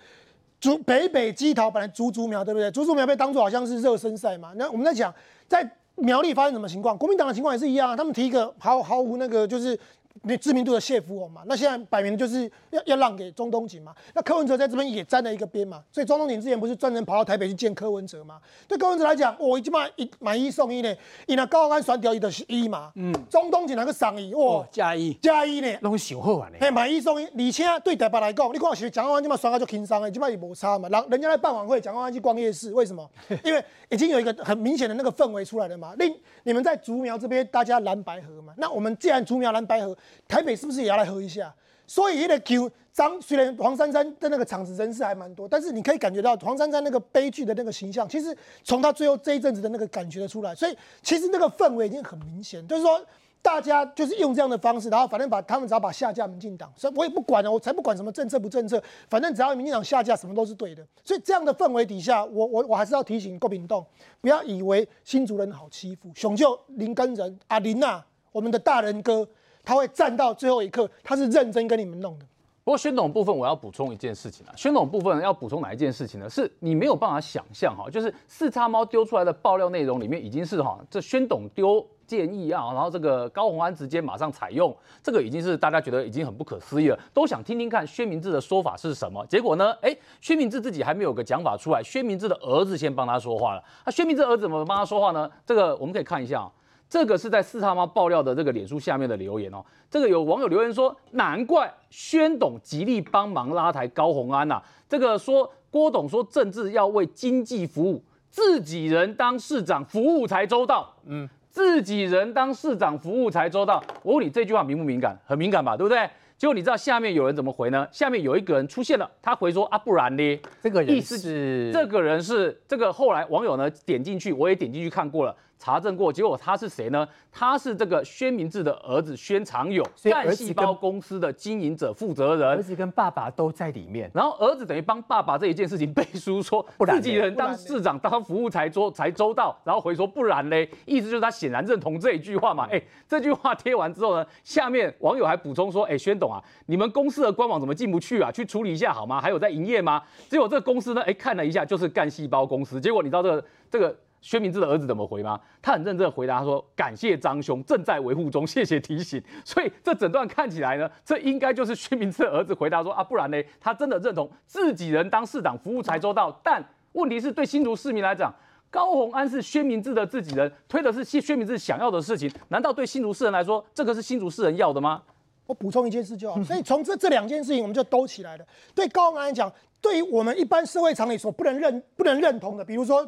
竹北北基桃本来竹竹苗对不对？竹竹苗被当做好像是热身赛嘛。那我们在讲在苗栗发生什么情况？国民党的情况也是一样啊，他们提一个毫毫无那个就是。那知名度的谢福宏嘛，那现在摆明就是要要让给中东锦嘛。那柯文哲在这边也沾了一个边嘛，所以中东锦之前不是专门跑到台北去见柯文哲嘛？对柯文哲来讲，我已经买一买一送一呢，因为高安选掉一的是一嘛，嗯，中东锦那个赏一哇加一加一呢，拢小好啊呢。嘿，买一送一，而且对台北来讲，你看是蒋万安这么选啊就轻松的，基本也无差嘛。人人家在办晚会，蒋万安去逛夜市，为什么？因为 已经有一个很明显的那个氛围出来了嘛。另你们在竹苗这边，大家蓝白河嘛，那我们既然竹苗蓝白河，台北是不是？也要来喝一下，所以那个 Q 张虽然黄珊珊的那个场子人士还蛮多，但是你可以感觉到黄珊珊那个悲剧的那个形象，其实从他最后这一阵子的那个感觉的出来，所以其实那个氛围已经很明显，就是说大家就是用这样的方式，然后反正把他们只要把下架民进党，所以我也不管了，我才不管什么政策不政策，反正只要民进党下架，什么都是对的。所以这样的氛围底下，我我我还是要提醒郭炳栋，不要以为新主人好欺负，雄就林根人阿林呐，我们的大人哥。他会站到最后一刻，他是认真跟你们弄的。不过宣董部分，我要补充一件事情啊。宣董部分要补充哪一件事情呢？是你没有办法想象哈，就是四叉猫丢出来的爆料内容里面已经是哈，这宣董丢建议啊，然后这个高鸿安直接马上采用，这个已经是大家觉得已经很不可思议了，都想听听看薛明志的说法是什么。结果呢，哎，薛明志自己还没有个讲法出来，薛明志的儿子先帮他说话了。那薛明志儿子怎么帮他说话呢？这个我们可以看一下。这个是在四叉猫爆料的这个脸书下面的留言哦。这个有网友留言说，难怪宣董极力帮忙拉抬高鸿安呐。这个说郭董说政治要为经济服务，自己人当市长服务才周到。嗯，自己人当市长服务才周到。我问你这句话敏不敏感？很敏感吧，对不对？结果你知道下面有人怎么回呢？下面有一个人出现了，他回说啊，不然呢？这个意思是这个人是这个后来网友呢点进去，我也点进去看过了。查证过，结果他是谁呢？他是这个宣明志的儿子宣长友，干细胞公司的经营者负责人，儿子跟爸爸都在里面。然后儿子等于帮爸爸这一件事情背书，说自己人当市长当服务才周才周到，然后回说不然嘞，意思就是他显然认同这一句话嘛。哎，这句话贴完之后呢，下面网友还补充说，哎，宣董啊，你们公司的官网怎么进不去啊？去处理一下好吗？还有在营业吗？结果这个公司呢，哎，看了一下就是干细胞公司。结果你知道这个这个。薛明志的儿子怎么回吗？他很认真的回答说：“感谢张兄，正在维护中，谢谢提醒。”所以这整段看起来呢，这应该就是薛明志的儿子回答说：“啊，不然呢？他真的认同自己人当市长服务才周到。”但问题是对新竹市民来讲，高鸿安是薛明志的自己人，推的是薛薛明志想要的事情，难道对新竹市人来说，这个是新竹市人要的吗？我补充一件事就好。所以从这这两件事情，我们就兜起来了。对高鸿安来讲，对于我们一般社会常理所不能认不能认同的，比如说。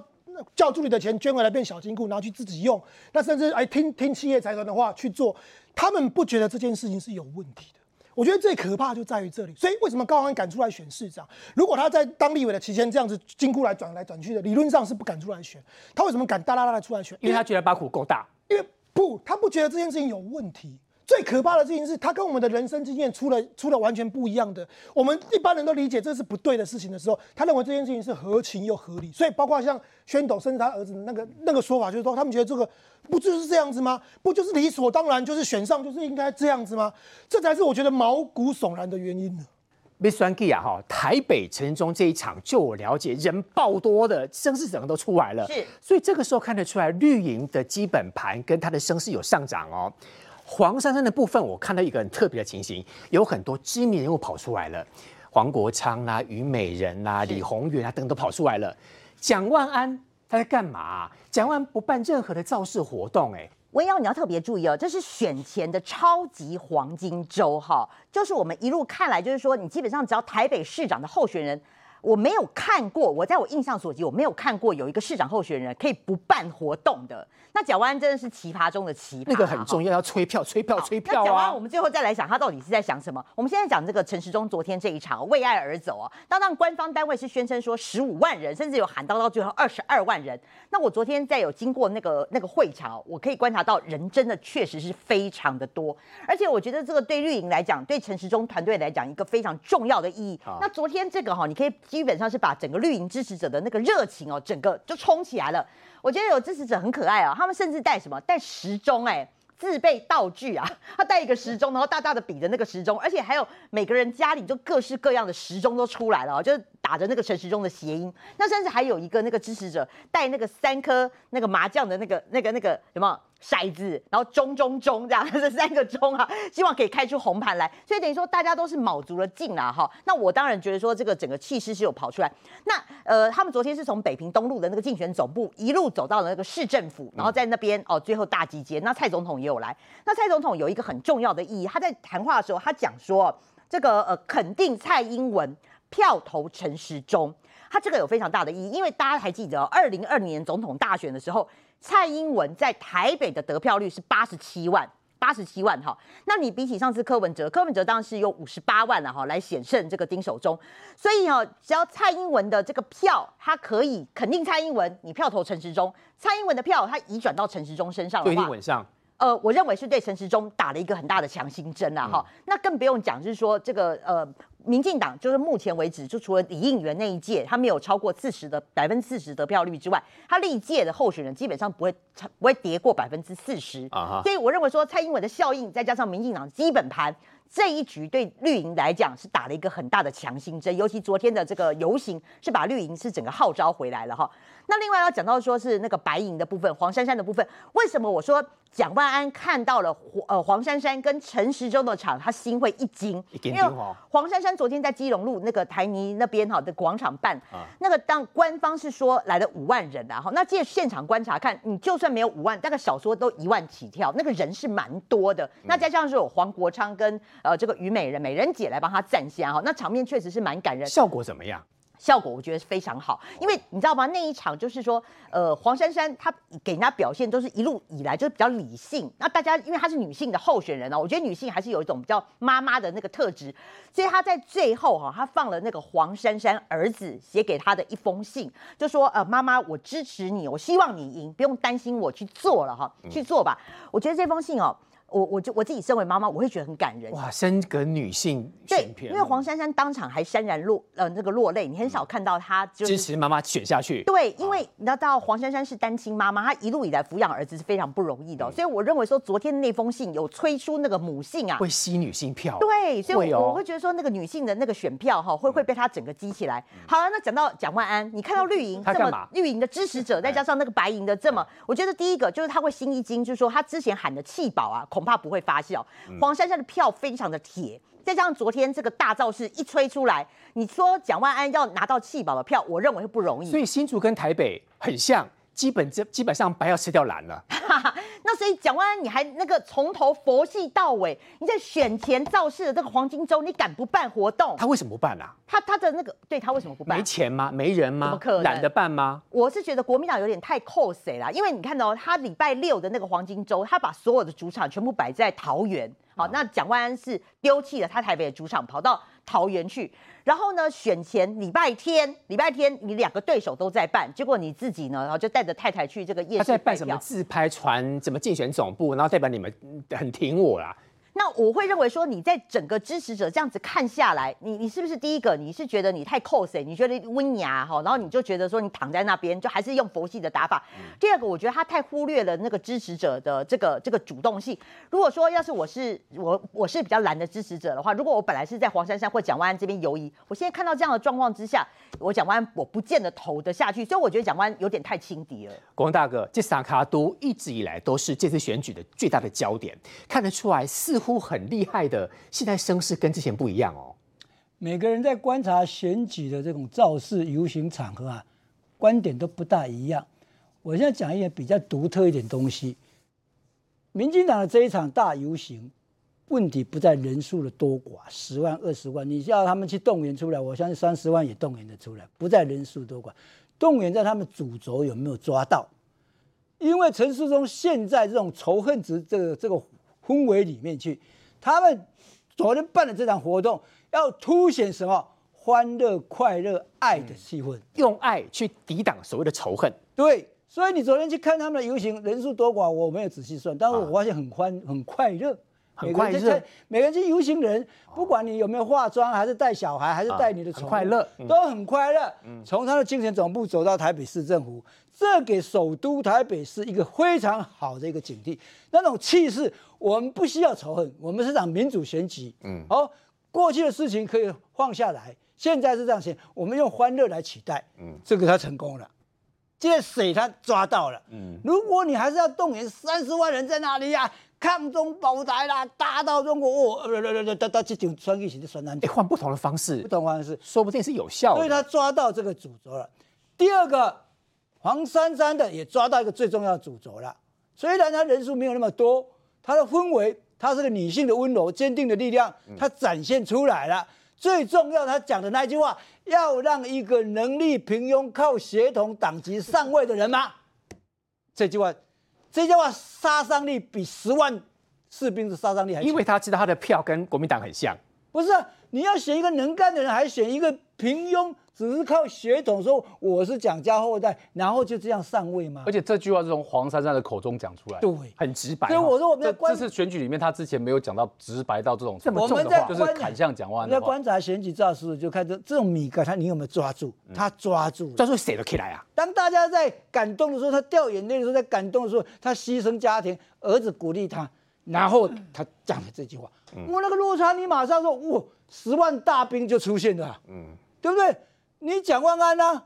叫助理的钱捐回来变小金库，拿去自己用，那甚至哎听听企业财团的话去做，他们不觉得这件事情是有问题的。我觉得最可怕就在于这里，所以为什么高安敢出来选市长？如果他在当立委的期间这样子金库来转来转去的，理论上是不敢出来选。他为什么敢大大大的出来选？因为他觉得把苦够大。因为不，他不觉得这件事情有问题。最可怕的事情是他跟我们的人生经验出了出了完全不一样的。我们一般人都理解这是不对的事情的时候，他认为这件事情是合情又合理。所以包括像宣董甚至他儿子那个那个说法，就是说他们觉得这个不就是这样子吗？不就是理所当然，就是选上就是应该这样子吗？这才是我觉得毛骨悚然的原因呢。Miss Frankie 啊，哈，台北城中这一场，就我了解，人爆多的声势整个都出来了。是，所以这个时候看得出来，绿营的基本盘跟它的声势有上涨哦。黄珊珊的部分，我看到一个很特别的情形，有很多知名人物跑出来了，黄国昌啦、虞美人啦、李宏源啊等等都跑出来了。蒋万安他在干嘛？蒋万安不办任何的造势活动，哎，文瑶你要特别注意哦，这是选前的超级黄金周哈，就是我们一路看来，就是说你基本上只要台北市长的候选人。我没有看过，我在我印象所及，我没有看过有一个市长候选人可以不办活动的。那蒋万安真的是奇葩中的奇葩，那个很重要，要催票、催票、催票啊！我们最后再来想，他到底是在想什么？我们现在讲这个陈时中昨天这一场为爱而走啊，当然官方单位是宣称说十五万人，甚至有喊到到最后二十二万人。那我昨天在有经过那个那个会场，我可以观察到人真的确实是非常的多，而且我觉得这个对绿营来讲，对陈时中团队来讲，一个非常重要的意义。那昨天这个哈，你可以基本上是把整个绿营支持者的那个热情哦，整个就冲起来了。我觉得有支持者很可爱啊，他们甚至带什么带时钟哎，自备道具啊，他带一个时钟，然后大大的比着那个时钟，而且还有每个人家里就各式各样的时钟都出来了，就是打着那个陈时钟的谐音。那甚至还有一个那个支持者带那个三颗那个麻将的那个那个那个什么。骰子，然后中中中这样，这三个中啊，希望可以开出红盘来，所以等于说大家都是卯足了劲啦哈。那我当然觉得说这个整个气势是有跑出来。那呃，他们昨天是从北平东路的那个竞选总部一路走到了那个市政府，然后在那边哦，最后大集结。那蔡总统也有来。那蔡总统有一个很重要的意义，他在谈话的时候他讲说，这个呃肯定蔡英文票投陈时中，他这个有非常大的意义，因为大家还记得二零二年总统大选的时候。蔡英文在台北的得票率是八十七万，八十七万哈。那你比起上次柯文哲，柯文哲当然是有五十八万了哈，来险胜这个丁守中。所以哈，只要蔡英文的这个票，他可以肯定蔡英文，你票投陈时中，蔡英文的票他移转到陈时中身上的话，稳上。呃，我认为是对陈时中打了一个很大的强心针啦哈。那更不用讲，就是说这个呃。民进党就是目前为止，就除了李应元那一届，他没有超过四十的百分之四十得票率之外，他历届的候选人基本上不会不会跌过百分之四十啊。所以我认为说蔡英文的效应，再加上民进党基本盘这一局，对绿营来讲是打了一个很大的强心针。尤其昨天的这个游行，是把绿营是整个号召回来了哈。那另外要讲到说是那个白银的部分，黄珊珊的部分，为什么我说蒋万安看到了黄呃黄珊珊跟陈时中的场，他心会一惊，因为黄珊珊。昨天在基隆路那个台泥那边哈的广场办，那个当官方是说来了五万人啊，哈，那借现场观察看，你就算没有五万，大概少说都一万起跳，那个人是蛮多的。那再加上是有黄国昌跟呃这个虞美人美人姐来帮他站下哈，那场面确实是蛮感人。效果怎么样？效果我觉得非常好，因为你知道吗？那一场就是说，呃，黄珊珊她给人家表现都是一路以来就是比较理性。那大家因为她是女性的候选人呢，我觉得女性还是有一种比较妈妈的那个特质，所以她在最后哈，她放了那个黄珊珊儿子写给她的一封信，就说呃，妈妈，我支持你，我希望你赢，不用担心，我去做了哈，去做吧。我觉得这封信哦。我我就我自己身为妈妈，我会觉得很感人。哇，深格女性对，因为黄珊珊当场还潸然落呃那个落泪，你很少看到她支持妈妈选下去。对，因为你知道黄珊珊是单亲妈妈，她一路以来抚养儿子是非常不容易的，所以我认为说昨天那封信有催出那个母性啊，会吸女性票。对，所以我会觉得说那个女性的那个选票哈，会会被她整个激起来。好了，那讲到蒋万安，你看到绿营这么绿营的支持者，再加上那个白营的这么，我觉得第一个就是他会心一惊，就是说他之前喊的气保啊，恐怕不会发酵。黄珊珊的票非常的铁，再加上昨天这个大造势一吹出来，你说蒋万安要拿到弃保的票，我认为会不容易。所以新竹跟台北很像。基本这基本上白要吃掉蓝了，那所以蒋万安你还那个从头佛系到尾，你在选前造势的这个黄金周，你敢不办活动？他为什么不办啊？他他的那个对他为什么不办？没钱吗？没人吗？怎么可能？懒得办吗？我是觉得国民党有点太扣谁了，因为你看到他礼拜六的那个黄金周，他把所有的主场全部摆在桃园。好，那蒋万安是丢弃了他台北的主场，跑到桃园去。然后呢，选前礼拜天，礼拜天你两个对手都在办，结果你自己呢，然后就带着太太去这个夜市。他在办什么自拍船，怎么竞选总部，然后代表你们很挺我啦。那我会认为说，你在整个支持者这样子看下来，你你是不是第一个？你是觉得你太 cos，你觉得温雅哈，然后你就觉得说你躺在那边，就还是用佛系的打法。第二个，我觉得他太忽略了那个支持者的这个这个主动性。如果说要是我是我我是比较懒的支持者的话，如果我本来是在黄珊珊或蒋万安这边游移，我现在看到这样的状况之下，我蒋万安我不见得投得下去，所以我觉得蒋万安有点太轻敌了。国大哥，这三卡都一直以来都是这次选举的最大的焦点，看得出来似乎。很厉害的，现在声势跟之前不一样哦。每个人在观察选举的这种造势游行场合啊，观点都不大一样。我现在讲一点比较独特一点东西。民进党的这一场大游行，问题不在人数的多寡，十万、二十万，你叫他们去动员出来，我相信三十万也动员得出来，不在人数多寡，动员在他们主轴有没有抓到？因为陈世忠现在这种仇恨值这个这个氛围里面去，他们昨天办的这场活动要凸显什么？欢乐、快乐、爱的气氛，用爱去抵挡所谓的仇恨。对，所以你昨天去看他们的游行人数多寡，我没有仔细算，但是我发现很欢、很快乐。很快乐，每个人去游行人，不管你有没有化妆，还是带小孩，还是带你的宠快乐都很快乐。从他的精神总部走到台北市政府，这给首都台北市一个非常好的一个警惕。那种气势，我们不需要仇恨，我们是场民主选举。嗯，好，过去的事情可以放下来，现在是这样写，我们用欢乐来取代。嗯，这个他成功了，这水他抓到了。嗯，如果你还是要动员三十万人在那里呀？抗中保台啦，打到中国哦，不不不不，到到这种传疫情的传染，哎，换不同的方式，不同方式，说不定是有效的。所以他抓到这个主轴了。第二个，黄珊珊的也抓到一个最重要的主轴了。虽然他人数没有那么多，他的氛围，他是个女性的温柔、坚定的力量，他展现出来了。最重要，他讲的那句话，要让一个能力平庸、靠协同党籍上位的人吗？这句话。这句话杀伤力比十万士兵的杀伤力还，因为他知道他的票跟国民党很像。不是，你要选一个能干的人，还选一个平庸？只是靠血统说我是蒋家后代，然后就这样上位吗？而且这句话是从黄珊珊的口中讲出来，对，很直白。所以我说我们在这次选举里面，他之前没有讲到直白到这种这么重的话，就是砍向蒋万。在观察选举造势，就看这这种米格，他你有没有抓住？他抓住，抓住谁都起来啊！当大家在感动的时候，他掉眼泪的时候，在感动的时候，他牺牲家庭，儿子鼓励他，然后他讲了这句话。我那个落差，你马上说，哇，十万大兵就出现了，嗯，对不对？你蒋万安呢？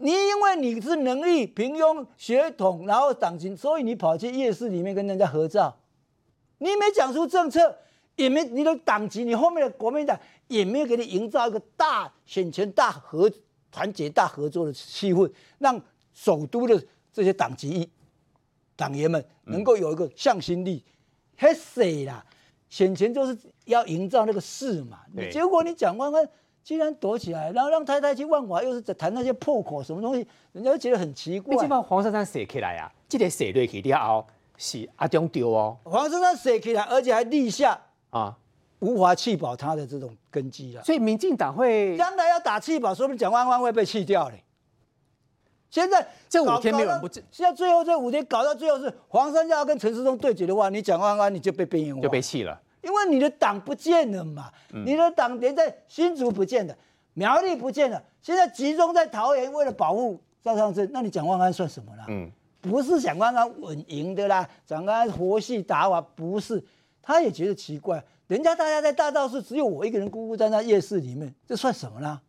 你因为你是能力平庸、血统，然后党情，所以你跑去夜市里面跟人家合照。你没讲出政策，也没你的党籍，你后面的国民党也没有给你营造一个大选前大合团结、大合作的气氛，让首都的这些党籍党员们能够有一个向心力。嘿谁啦？选前就是要营造那个势嘛。结果你蒋万安。既然躲起来，然后让太太去万华，又是在谈那些破口什么东西，人家就觉得很奇怪。你把黄珊珊写起来啊，这个写对起了后是阿中丢哦。黄珊珊写起来，而且还立下啊，无法弃保他的这种根基了。所以民进党会将来要打弃保，说明蒋万安会被弃掉嘞。现在这五天没有人不，现在最后这五天搞到最后是黄珊珊要跟陈世忠对决的话，你蒋万安你就被边缘化，就被弃了。因为你的党不见了嘛，你的党连在新竹不见了，苗栗不见了，现在集中在桃园，为了保护赵尚志，那你蒋万安算什么啦？嗯，不是蒋万安稳赢的啦，蒋万安活戏打法不是，他也觉得奇怪，人家大家在大道市，只有我一个人孤孤单单夜市里面，这算什么呢？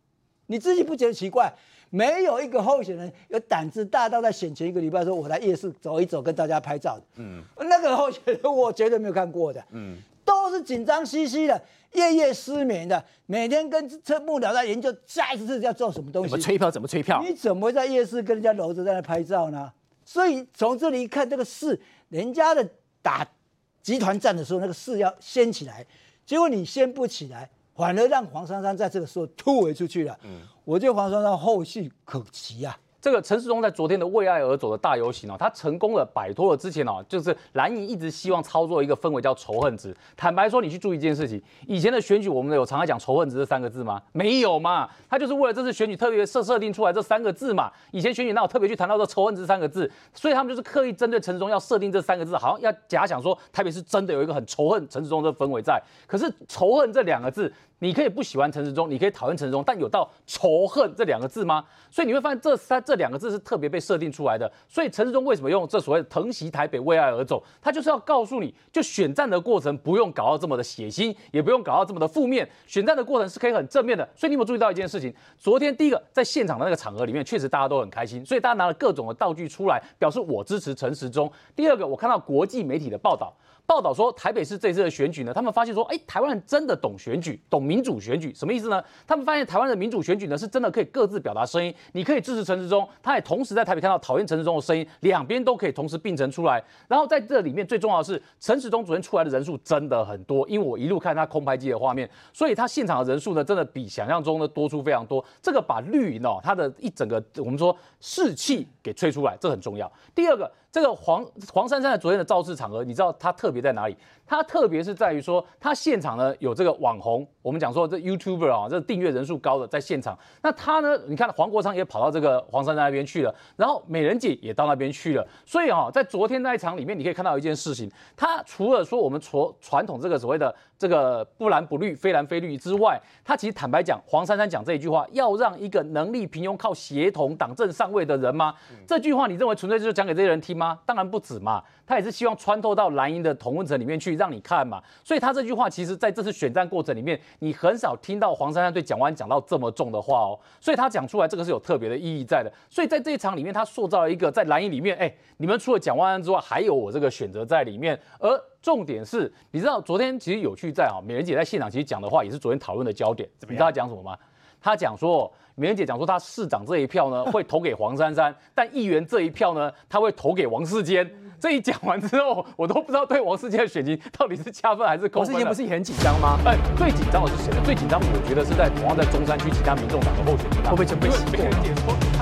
你自己不觉得奇怪？没有一个候选人有胆子大到在选前一个礼拜说，我来夜市走一走，跟大家拍照的。嗯，那个候选人我绝对没有看过的。嗯。都是紧张兮兮的，夜夜失眠的，每天跟车幕僚在研究下一次要做什么东西。怎么吹票？怎么吹票？你怎么会在夜市跟人家搂着在那拍照呢？所以从这里一看，这个市人家的打集团战的时候，那个市要掀起来，结果你掀不起来，反而让黄珊珊在这个时候突围出去了。嗯，我觉得黄珊珊后续可期啊。这个陈世忠在昨天的为爱而走的大游行哦，他成功的摆脱了之前哦，就是蓝营一直希望操作一个氛围叫仇恨值。坦白说，你去注意一件事情，以前的选举我们有常常讲仇恨值这三个字吗？没有嘛，他就是为了这次选举特别设设定出来这三个字嘛。以前选举那有特别去谈到这仇恨值三个字，所以他们就是刻意针对陈世忠要设定这三个字，好像要假想说台北是真的有一个很仇恨陈世忠的氛围在。可是仇恨这两个字。你可以不喜欢陈时中，你可以讨厌陈时中，但有到仇恨这两个字吗？所以你会发现这三这两个字是特别被设定出来的。所以陈时中为什么用这所谓的疼惜台北为爱而走？他就是要告诉你，就选战的过程不用搞到这么的血腥，也不用搞到这么的负面，选战的过程是可以很正面的。所以你有没有注意到一件事情？昨天第一个在现场的那个场合里面，确实大家都很开心，所以大家拿了各种的道具出来，表示我支持陈时中。第二个，我看到国际媒体的报道。报道说，台北市这次的选举呢，他们发现说，哎，台湾人真的懂选举，懂民主选举，什么意思呢？他们发现台湾的民主选举呢，是真的可以各自表达声音。你可以支持陈时中，他也同时在台北看到讨厌陈时中的声音，两边都可以同时并存出来。然后在这里面最重要的是，陈时中昨天出来的人数真的很多，因为我一路看他空拍机的画面，所以他现场的人数呢，真的比想象中的多出非常多。这个把绿营哦，它的一整个我们说士气给吹出来，这很重要。第二个。这个黄黄珊珊的昨天的造势场合，你知道它特别在哪里？他特别是在于说，他现场呢有这个网红，我们讲说这 YouTuber 啊，这订阅人数高的在现场。那他呢，你看黄国昌也跑到这个黄珊珊那边去了，然后美人姐也到那边去了。所以哈，在昨天那一场里面，你可以看到一件事情，他除了说我们传传统这个所谓的这个不蓝不绿、非蓝非绿之外，他其实坦白讲，黄珊珊讲这一句话，要让一个能力平庸、靠协同党政上位的人吗？这句话你认为纯粹就是讲给这些人听吗？吗？当然不止嘛，他也是希望穿透到蓝营的同温层里面去，让你看嘛。所以他这句话，其实在这次选战过程里面，你很少听到黄珊珊对蒋万讲到这么重的话哦。所以他讲出来，这个是有特别的意义在的。所以在这一场里面，他塑造了一个在蓝营里面，哎，你们除了蒋万安之外，还有我这个选择在里面。而重点是，你知道昨天其实有趣在啊，美人姐在现场其实讲的话，也是昨天讨论的焦点。你知道他讲什么吗？他讲说。美人姐讲说，她市长这一票呢 会投给黄珊珊，但议员这一票呢，她会投给王世坚。这一讲完之后，我都不知道对王世坚的选情到底是加分还是扣分。王世坚不是也很紧张吗？哎，最紧张的是谁呢？最紧张，我觉得是在同样在中山区其他民众党的候选人，会不会就被洗过？